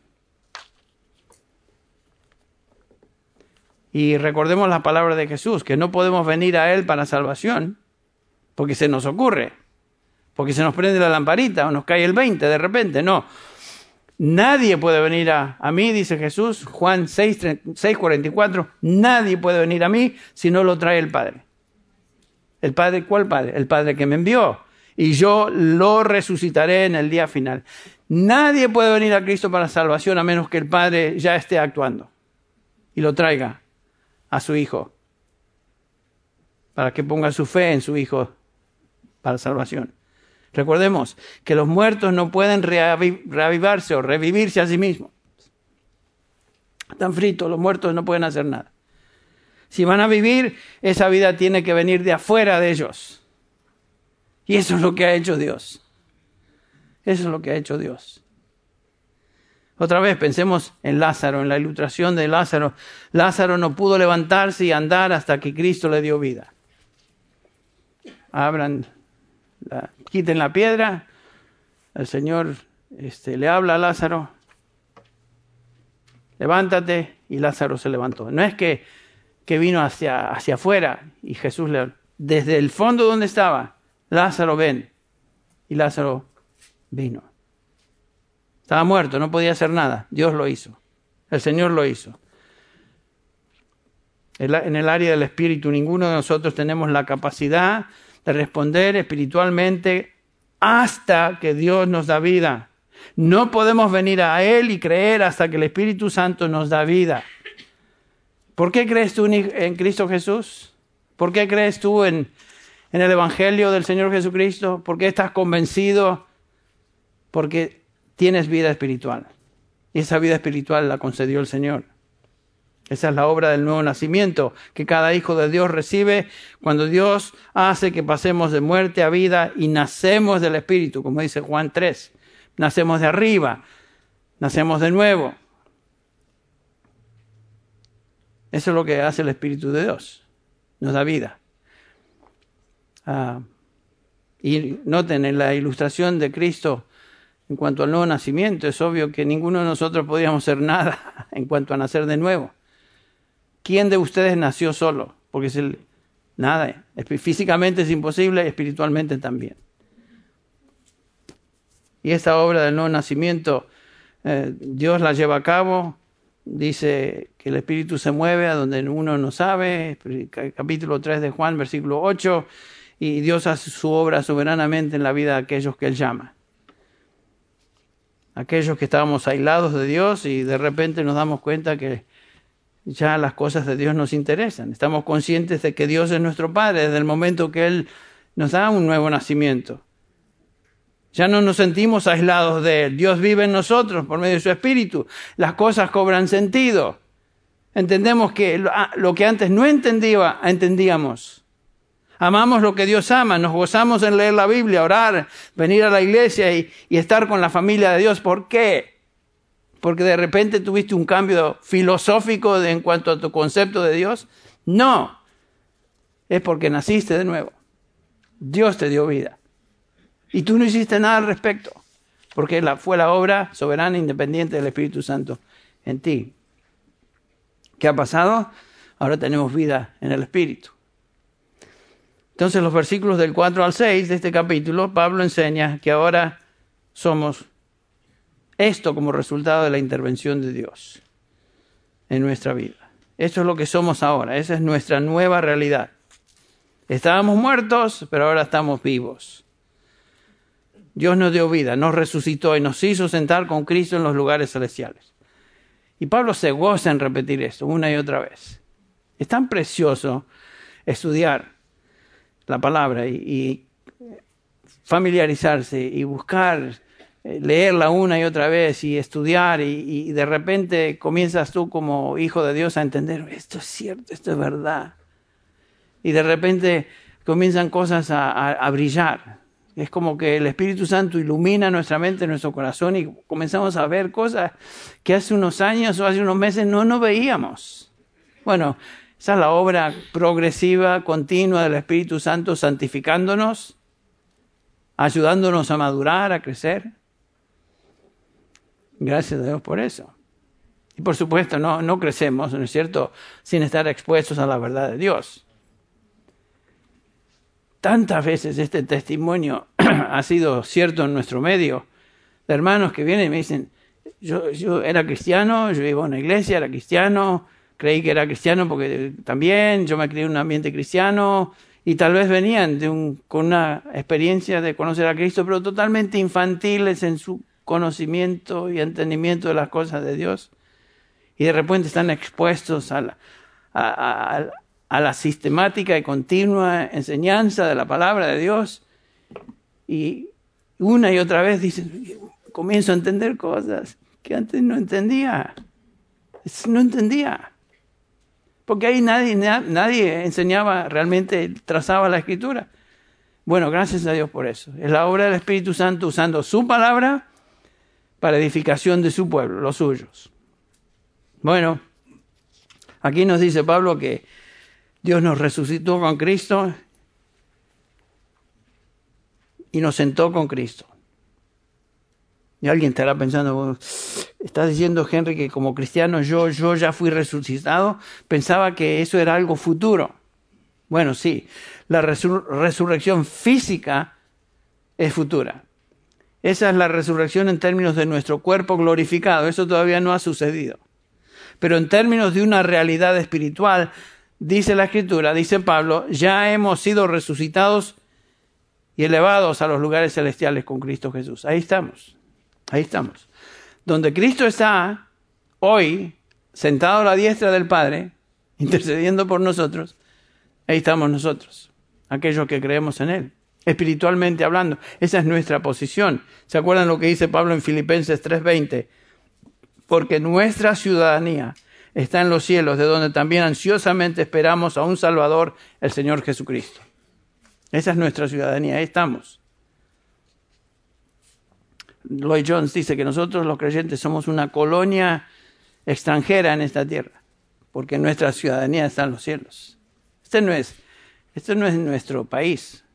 Y recordemos la palabra de Jesús, que no podemos venir a Él para salvación, porque se nos ocurre, porque se nos prende la lamparita o nos cae el 20 de repente, no. Nadie puede venir a, mí, dice Jesús, Juan 6, 6, 44, nadie puede venir a mí si no lo trae el Padre. ¿El Padre cuál Padre? El Padre que me envió. Y yo lo resucitaré en el día final. Nadie puede venir a Cristo para salvación a menos que el Padre ya esté actuando y lo traiga a su Hijo. para que ponga su fe en su Hijo para salvación. Recordemos que los muertos no pueden reavivarse o revivirse a sí mismos. Están fritos, los muertos no pueden hacer nada. Si van a vivir, esa vida tiene que venir de afuera de ellos. Y eso es lo que ha hecho Dios. Eso es lo que ha hecho Dios. Otra vez pensemos en Lázaro, en la ilustración de Lázaro. Lázaro no pudo levantarse y andar hasta que Cristo le dio vida. Abran, quiten la piedra. El Señor este, le habla a Lázaro. Levántate y Lázaro se levantó. No es que, que vino hacia, hacia afuera y Jesús le desde el fondo donde estaba, Lázaro ven. Y Lázaro vino. Estaba muerto, no podía hacer nada. Dios lo hizo. El Señor lo hizo. En el área del espíritu, ninguno de nosotros tenemos la capacidad de responder espiritualmente hasta que Dios nos da vida. No podemos venir a Él y creer hasta que el Espíritu Santo nos da vida. ¿Por qué crees tú en Cristo Jesús? ¿Por qué crees tú en, en el Evangelio del Señor Jesucristo? ¿Por qué estás convencido? Porque tienes vida espiritual. Y esa vida espiritual la concedió el Señor. Esa es la obra del nuevo nacimiento que cada hijo de Dios recibe cuando Dios hace que pasemos de muerte a vida y nacemos del Espíritu, como dice Juan 3. Nacemos de arriba, nacemos de nuevo. Eso es lo que hace el Espíritu de Dios, nos da vida. Ah, y noten en la ilustración de Cristo en cuanto al nuevo nacimiento, es obvio que ninguno de nosotros podíamos hacer nada en cuanto a nacer de nuevo. ¿Quién de ustedes nació solo? Porque es nada, físicamente es imposible, espiritualmente también. Y esta obra del nuevo nacimiento, eh, Dios la lleva a cabo, dice que el Espíritu se mueve a donde uno no sabe, capítulo 3 de Juan, versículo 8, y Dios hace su obra soberanamente en la vida de aquellos que Él llama aquellos que estábamos aislados de Dios y de repente nos damos cuenta que ya las cosas de Dios nos interesan. Estamos conscientes de que Dios es nuestro Padre desde el momento que Él nos da un nuevo nacimiento. Ya no nos sentimos aislados de Él. Dios vive en nosotros por medio de su Espíritu. Las cosas cobran sentido. Entendemos que lo que antes no entendía, entendíamos. Amamos lo que Dios ama, nos gozamos en leer la Biblia, orar, venir a la iglesia y, estar con la familia de Dios. ¿Por qué? Porque de repente tuviste un cambio filosófico en cuanto a tu concepto de Dios. No, es porque naciste de nuevo. Dios te dio vida. Y tú no hiciste nada al respecto, porque fue la obra soberana e independiente del Espíritu Santo en ti. ¿Qué ha pasado? Ahora tenemos vida en el Espíritu. Entonces, los versículos del 4 al 6 de este capítulo, Pablo enseña que ahora somos esto como resultado de la intervención de Dios en nuestra vida. Esto es lo que somos ahora, esa es nuestra nueva realidad. Estábamos muertos, pero ahora estamos vivos. Dios nos dio vida, nos resucitó y nos hizo sentar con Cristo en los lugares celestiales. Y Pablo se goza en repetir esto una y otra vez. Es tan precioso estudiar la palabra y, familiarizarse y buscar leerla una y otra vez y estudiar y, de repente comienzas tú como hijo de Dios a entender, esto es cierto, esto es verdad. Y de repente comienzan cosas a, brillar. Es como que el Espíritu Santo ilumina nuestra mente, nuestro corazón y comenzamos a ver cosas que hace unos años o hace unos meses no nos veíamos. Bueno, esa es la obra progresiva, continua del Espíritu Santo santificándonos, ayudándonos a madurar, a crecer. Gracias a Dios por eso. Y por supuesto, no, no crecemos, ¿no es cierto?, sin estar expuestos a la verdad de Dios. Tantas veces este testimonio ha sido cierto en nuestro medio, de hermanos que vienen y me dicen, yo, yo era cristiano, yo iba a una iglesia, era cristiano, creí que era cristiano porque también yo me crié en un ambiente cristiano y tal vez venían con una experiencia de conocer a Cristo, pero totalmente infantiles en su conocimiento y entendimiento de las cosas de Dios. Y de repente están expuestos a, a la sistemática y continua enseñanza de la palabra de Dios y una y otra vez dicen, comienzo a entender cosas que antes no entendía. No entendía. Porque ahí nadie, nadie enseñaba realmente, trazaba la escritura. Bueno, gracias a Dios por eso. Es la obra del Espíritu Santo usando su palabra para edificación de su pueblo, los suyos. Bueno, aquí nos dice Pablo que Dios nos resucitó con Cristo y nos sentó con Cristo. Y alguien estará pensando, estás diciendo Henry que como cristiano yo, yo ya fui resucitado, pensaba que eso era algo futuro. Bueno, sí, la resurrección física es futura. Esa es la resurrección en términos de nuestro cuerpo glorificado. Eso todavía no ha sucedido. Pero en términos de una realidad espiritual, dice la Escritura, dice Pablo, ya hemos sido resucitados y elevados a los lugares celestiales con Cristo Jesús. Ahí estamos, ahí estamos. Donde Cristo está hoy, sentado a la diestra del Padre, intercediendo por nosotros, ahí estamos nosotros, aquellos que creemos en Él espiritualmente hablando. Esa es nuestra posición. ¿Se acuerdan lo que dice Pablo en Filipenses 3:20? Porque nuestra ciudadanía está en los cielos, de donde también ansiosamente esperamos a un Salvador, el Señor Jesucristo. Esa es nuestra ciudadanía, ahí estamos. Lloyd Jones dice que nosotros los creyentes somos una colonia extranjera en esta tierra, porque nuestra ciudadanía está en los cielos. Este no es, este no es nuestro país,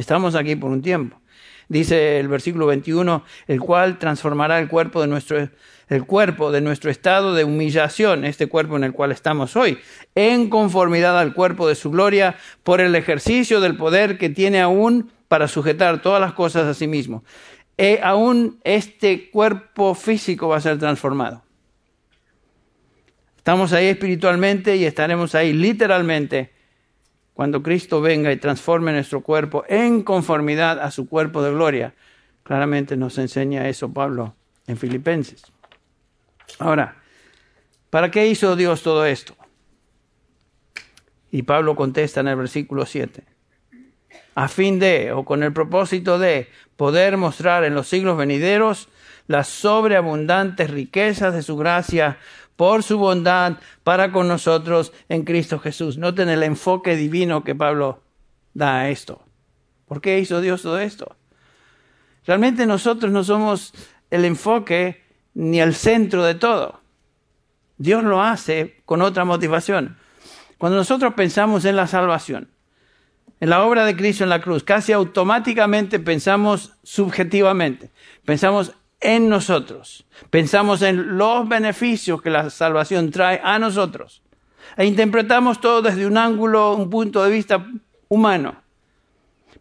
Estamos aquí por un tiempo. Dice el versículo 21, el cual transformará el cuerpo de nuestro el cuerpo de nuestro estado de humillación, este cuerpo en el cual estamos hoy, en conformidad al cuerpo de su gloria, por el ejercicio del poder que tiene aún para sujetar todas las cosas a sí mismo. E aún este cuerpo físico va a ser transformado. Estamos ahí espiritualmente y estaremos ahí literalmente cuando Cristo venga y transforme nuestro cuerpo en conformidad a su cuerpo de gloria. Claramente nos enseña eso Pablo en Filipenses. Ahora, ¿para qué hizo Dios todo esto? Y Pablo contesta en el versículo 7. A fin de, o con el propósito de, poder mostrar en los siglos venideros las sobreabundantes riquezas de su gracia por su bondad para con nosotros en Cristo Jesús. Noten el enfoque divino que Pablo da a esto. ¿Por qué hizo Dios todo esto? Realmente nosotros no somos el enfoque ni el centro de todo. Dios lo hace con otra motivación. Cuando nosotros pensamos en la salvación, en la obra de Cristo en la cruz, casi automáticamente pensamos subjetivamente. Pensamos en nosotros. Pensamos en los beneficios que la salvación trae a nosotros. E interpretamos todo desde un ángulo, un punto de vista humano.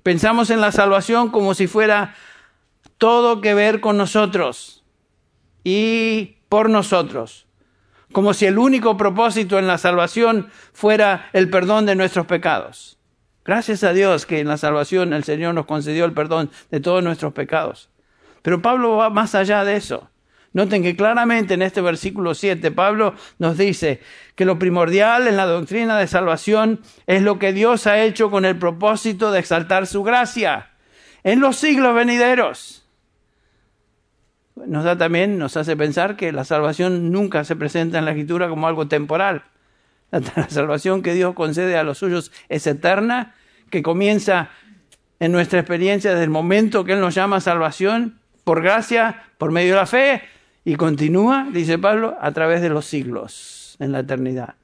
Pensamos en la salvación como si fuera todo que ver con nosotros y por nosotros. Como si el único propósito en la salvación fuera el perdón de nuestros pecados. Gracias a Dios que en la salvación el Señor nos concedió el perdón de todos nuestros pecados. Pero Pablo va más allá de eso. Noten que claramente en este versículo 7 Pablo nos dice que lo primordial en la doctrina de salvación es lo que Dios ha hecho con el propósito de exaltar su gracia en los siglos venideros. Nos da también, nos hace pensar que la salvación nunca se presenta en la escritura como algo temporal. La salvación que Dios concede a los suyos es eterna, que comienza en nuestra experiencia desde el momento que Él nos llama salvación por gracia, por medio de la fe, y continúa, dice Pablo, a través de los siglos, en la eternidad.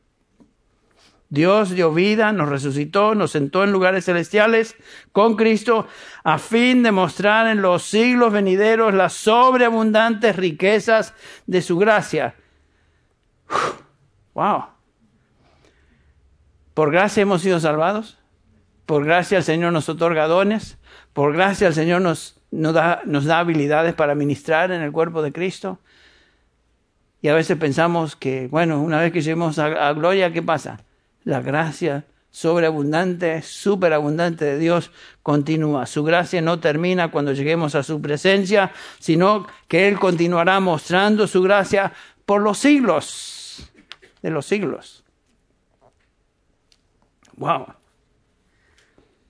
Dios dio vida, nos resucitó, nos sentó en lugares celestiales con Cristo a fin de mostrar en los siglos venideros las sobreabundantes riquezas de su gracia. wow. Por gracia hemos sido salvados. Por gracia el Señor nos otorga dones. Por gracia el Señor nos nos da, nos da habilidades para ministrar en el cuerpo de Cristo. Y a veces pensamos que, bueno, una vez que lleguemos a, gloria, ¿qué pasa? La gracia sobreabundante, superabundante de Dios continúa. Su gracia no termina cuando lleguemos a su presencia, sino que Él continuará mostrando su gracia por los siglos de los siglos. Wow.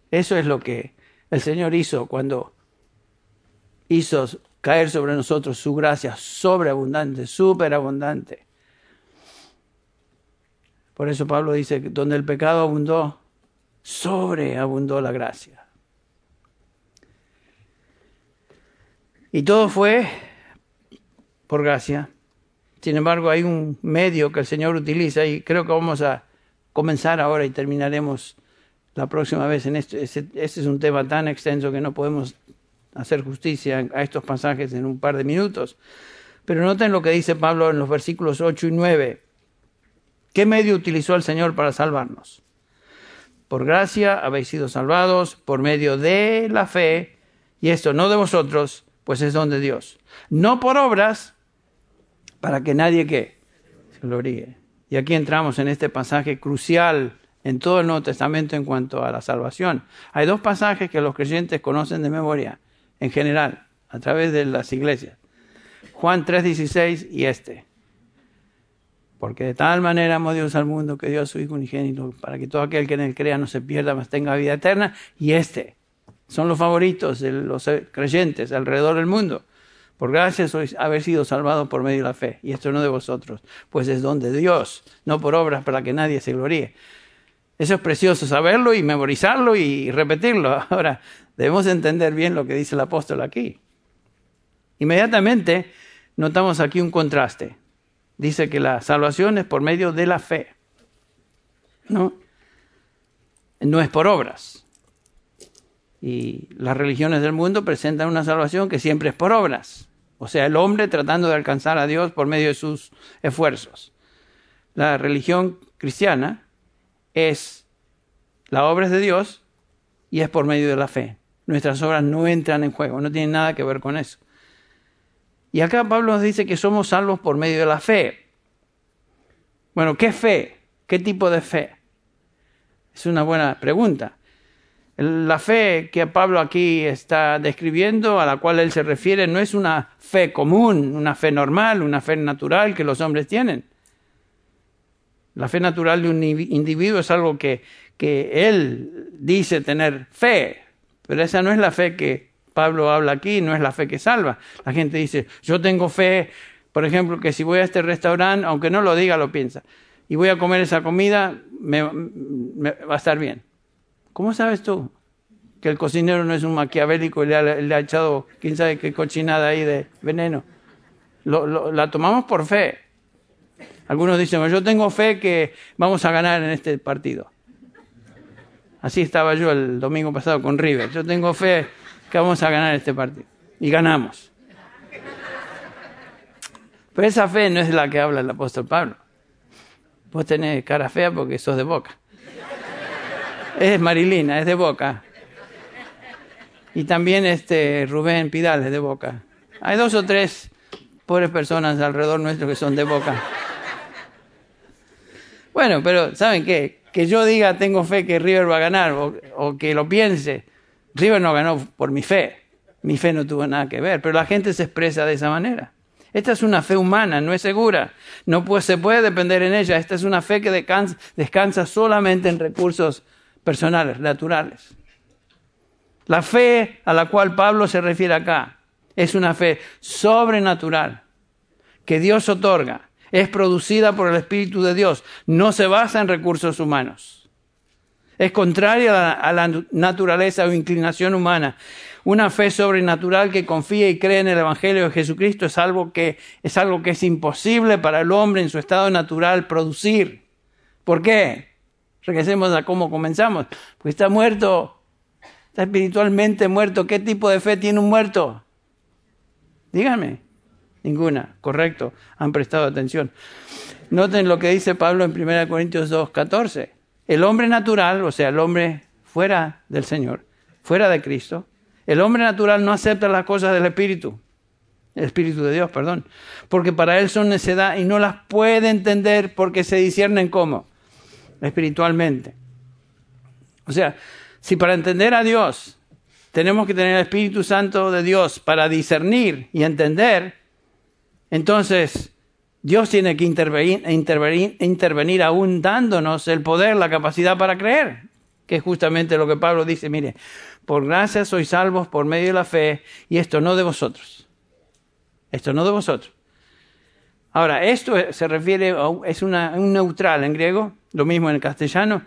Eso es lo que el Señor hizo cuando hizo caer sobre nosotros su gracia sobreabundante, superabundante. Por eso Pablo dice donde el pecado abundó, sobreabundó la gracia. Y todo fue por gracia. Sin embargo, hay un medio que el Señor utiliza y creo que vamos a comenzar ahora y terminaremos la próxima vez en esto. Este, es un tema tan extenso que no podemos hacer justicia a estos pasajes en un par de minutos. Pero noten lo que dice Pablo en los versículos 8 y 9. ¿Qué medio utilizó el Señor para salvarnos? Por gracia habéis sido salvados por medio de la fe, y esto no de vosotros, pues es don de Dios. No por obras, para que nadie que gloríe. Y aquí entramos en este pasaje crucial en todo el Nuevo Testamento en cuanto a la salvación. Hay dos pasajes que los creyentes conocen de memoria, en general, a través de las iglesias. Juan 3:16 y este. Porque de tal manera amó Dios al mundo que dio a su Hijo unigénito para que todo aquel que en él crea no se pierda, mas tenga vida eterna. Y este. Son los favoritos de los creyentes alrededor del mundo. Por gracia sois haber sido salvados por medio de la fe, y esto no de vosotros, pues es don de Dios, no por obras para que nadie se gloríe. Eso es precioso saberlo y memorizarlo y repetirlo. Ahora, debemos entender bien lo que dice el apóstol aquí. Inmediatamente notamos aquí un contraste. Dice que la salvación es por medio de la fe. No, no es por obras. Y las religiones del mundo presentan una salvación que siempre es por obras. O sea, el hombre tratando de alcanzar a Dios por medio de sus esfuerzos. La religión cristiana es la obra de Dios y es por medio de la fe. Nuestras obras no entran en juego, no tienen nada que ver con eso. Y acá Pablo nos dice que somos salvos por medio de la fe. Bueno, ¿qué fe? ¿Qué tipo de fe? Es una buena pregunta. La fe que Pablo aquí está describiendo, a la cual él se refiere, no es una fe común, una fe normal, una fe natural que los hombres tienen. La fe natural de un individuo es algo que, que él dice tener fe, pero esa no es la fe que Pablo habla aquí, no es la fe que salva. La gente dice, yo tengo fe, por ejemplo, que si voy a este restaurante, aunque no lo diga, lo piensa, y voy a comer esa comida, me va a estar bien. ¿Cómo sabes tú que el cocinero no es un maquiavélico y le ha, echado quién sabe qué cochinada ahí de veneno? la tomamos por fe. Algunos dicen, yo tengo fe que vamos a ganar en este partido. Así estaba yo el domingo pasado con River. Yo tengo fe que vamos a ganar este partido. Y ganamos. Pero esa fe no es la que habla el apóstol Pablo. Vos tenés cara fea porque sos de boca es Marilina, es de Boca. Y también este Rubén Pidal es de Boca. Hay dos o tres pobres personas alrededor nuestro que son de Boca. Bueno, pero ¿saben qué? Que yo diga tengo fe que River va a ganar o, que lo piense. River no ganó por mi fe. Mi fe no tuvo nada que ver, pero la gente se expresa de esa manera. Esta es una fe humana, no es segura. No se puede depender en ella. Esta es una fe que descansa solamente en recursos personales, naturales. La fe a la cual Pablo se refiere acá es una fe sobrenatural que Dios otorga, es producida por el Espíritu de Dios, no se basa en recursos humanos. Es contraria a la, naturaleza o inclinación humana. Una fe sobrenatural que confía y cree en el Evangelio de Jesucristo es algo que es, algo que es imposible para el hombre en su estado natural producir. ¿Por qué? Regresemos a cómo comenzamos. Pues está muerto, está espiritualmente muerto. ¿Qué tipo de fe tiene un muerto? Díganme. Ninguna, correcto. Han prestado atención. Noten lo que dice Pablo en 1 Corintios 2, 14. El hombre natural, o sea, el hombre fuera del Señor, fuera de Cristo, el hombre natural no acepta las cosas del Espíritu, el Espíritu de Dios, perdón, porque para él son necedad y no las puede entender porque se disciernen como espiritualmente. O sea, si para entender a Dios tenemos que tener el Espíritu Santo de Dios para discernir y entender, entonces Dios tiene que intervenir, intervenir, intervenir aún dándonos el poder, la capacidad para creer, que es justamente lo que Pablo dice, mire, por gracia sois salvos por medio de la fe, y esto no de vosotros. Esto no de vosotros. Ahora, esto se refiere, a, es una, un neutral en griego, lo mismo en el castellano,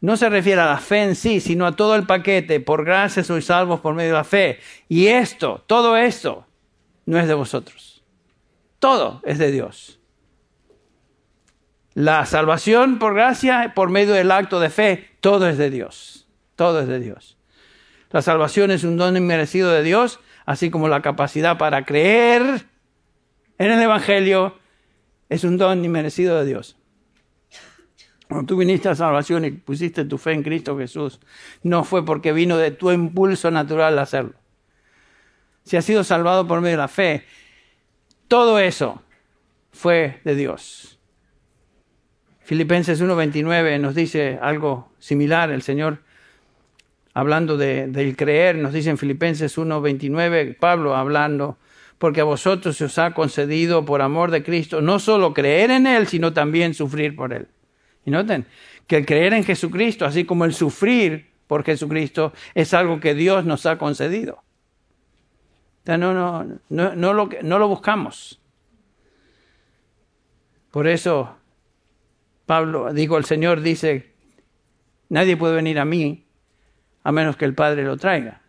no se refiere a la fe en sí, sino a todo el paquete, por gracia sois salvos por medio de la fe. Y esto, todo esto, no es de vosotros. Todo es de Dios. La salvación por gracia, por medio del acto de fe, todo es de Dios. Todo es de Dios. La salvación es un don inmerecido de Dios, así como la capacidad para creer en el Evangelio es un don inmerecido de Dios. Cuando tú viniste a salvación y pusiste tu fe en Cristo Jesús, no fue porque vino de tu impulso natural hacerlo. Si has sido salvado por medio de la fe, todo eso fue de Dios. Filipenses 1.29 nos dice algo similar. El Señor, hablando de, del creer, nos dice en Filipenses 1.29, Pablo hablando, porque a vosotros se os ha concedido por amor de Cristo no solo creer en Él, sino también sufrir por Él. Y noten que el creer en Jesucristo, así como el sufrir por Jesucristo, es algo que Dios nos ha concedido no, no, no, no, lo, no lo buscamos. Por eso, Pablo, digo, el Señor dice, nadie puede venir a mí a menos que el Padre lo traiga.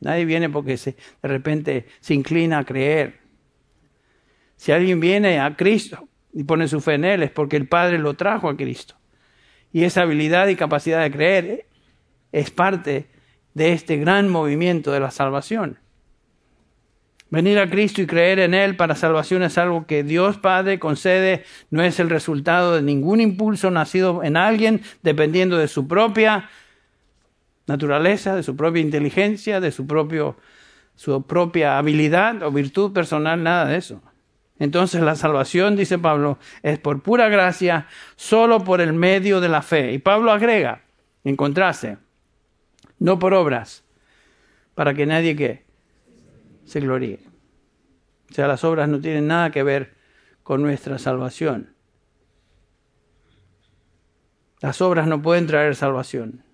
Nadie viene porque se, de repente se inclina a creer. Si alguien viene a Cristo y pone su fe en Él es porque el Padre lo trajo a Cristo. Y esa habilidad y capacidad de creer es parte de este gran movimiento de la salvación. Venir a Cristo y creer en Él para salvación es algo que Dios Padre concede, no es el resultado de ningún impulso nacido en alguien dependiendo de su propia naturaleza, de su propia inteligencia, de su, propio, su propia habilidad o virtud personal, nada de eso. Entonces la salvación, dice Pablo, es por pura gracia, solo por el medio de la fe. Y Pablo agrega, en contraste, no por obras, para que nadie que se gloríe. O sea, las obras no tienen nada que ver con nuestra salvación. Las obras no pueden traer salvación.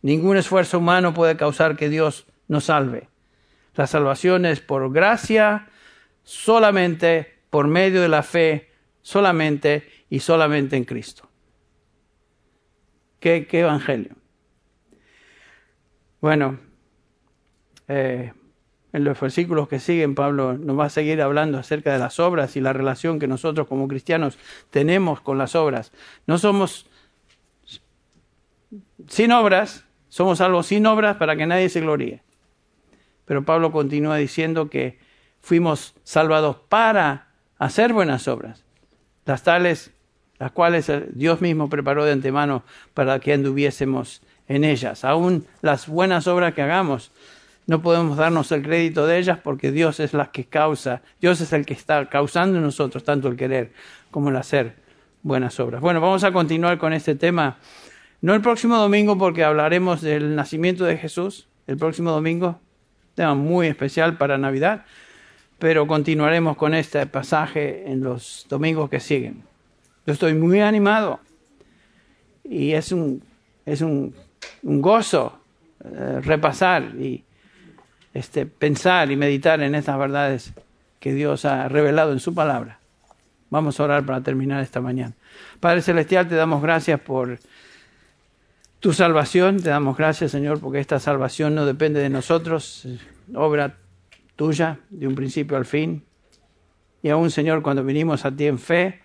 Ningún esfuerzo humano puede causar que Dios nos salve. La salvación es por gracia, solamente por medio de la fe, solamente y solamente en Cristo. ¿Qué, qué evangelio? Bueno, eh, en los versículos que siguen, Pablo nos va a seguir hablando acerca de las obras y la relación que nosotros como cristianos tenemos con las obras. No somos sin obras, somos salvos sin obras para que nadie se gloríe. Pero Pablo continúa diciendo que fuimos salvados para hacer buenas obras, las tales, las cuales Dios mismo preparó de antemano para que anduviésemos en ellas. Aún las buenas obras que hagamos no podemos darnos el crédito de ellas porque Dios es la que causa, Dios es el que está causando en nosotros tanto el querer como el hacer buenas obras. Bueno, vamos a continuar con este tema, no el próximo domingo porque hablaremos del nacimiento de Jesús, el próximo domingo, tema muy especial para Navidad, pero continuaremos con este pasaje en los domingos que siguen. Yo estoy muy animado y es un, es un, gozo eh, repasar y este, pensar y meditar en estas verdades que Dios ha revelado en su palabra. Vamos a orar para terminar esta mañana. Padre Celestial, te damos gracias por tu salvación, te damos gracias Señor porque esta salvación no depende de nosotros, obra tuya de un principio al fin. Y aún Señor, cuando vinimos a ti en fe,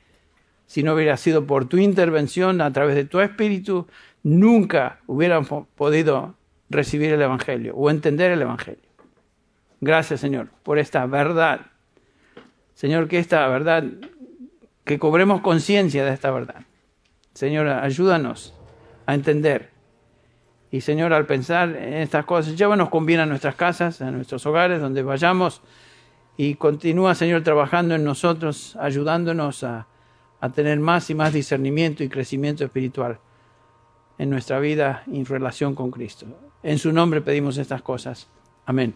si no hubiera sido por tu intervención a través de tu Espíritu, nunca hubiéramos podido recibir el Evangelio o entender el Evangelio. Gracias, Señor, por esta verdad. Señor, que esta verdad, que cobremos conciencia de esta verdad. Señor, ayúdanos a entender. Y Señor, al pensar en estas cosas, llévanos con bien a nuestras casas, a nuestros hogares, donde vayamos. Y continúa, Señor, trabajando en nosotros, ayudándonos a, a tener más y más discernimiento y crecimiento espiritual en nuestra vida en relación con Cristo. En su nombre pedimos estas cosas. Amén.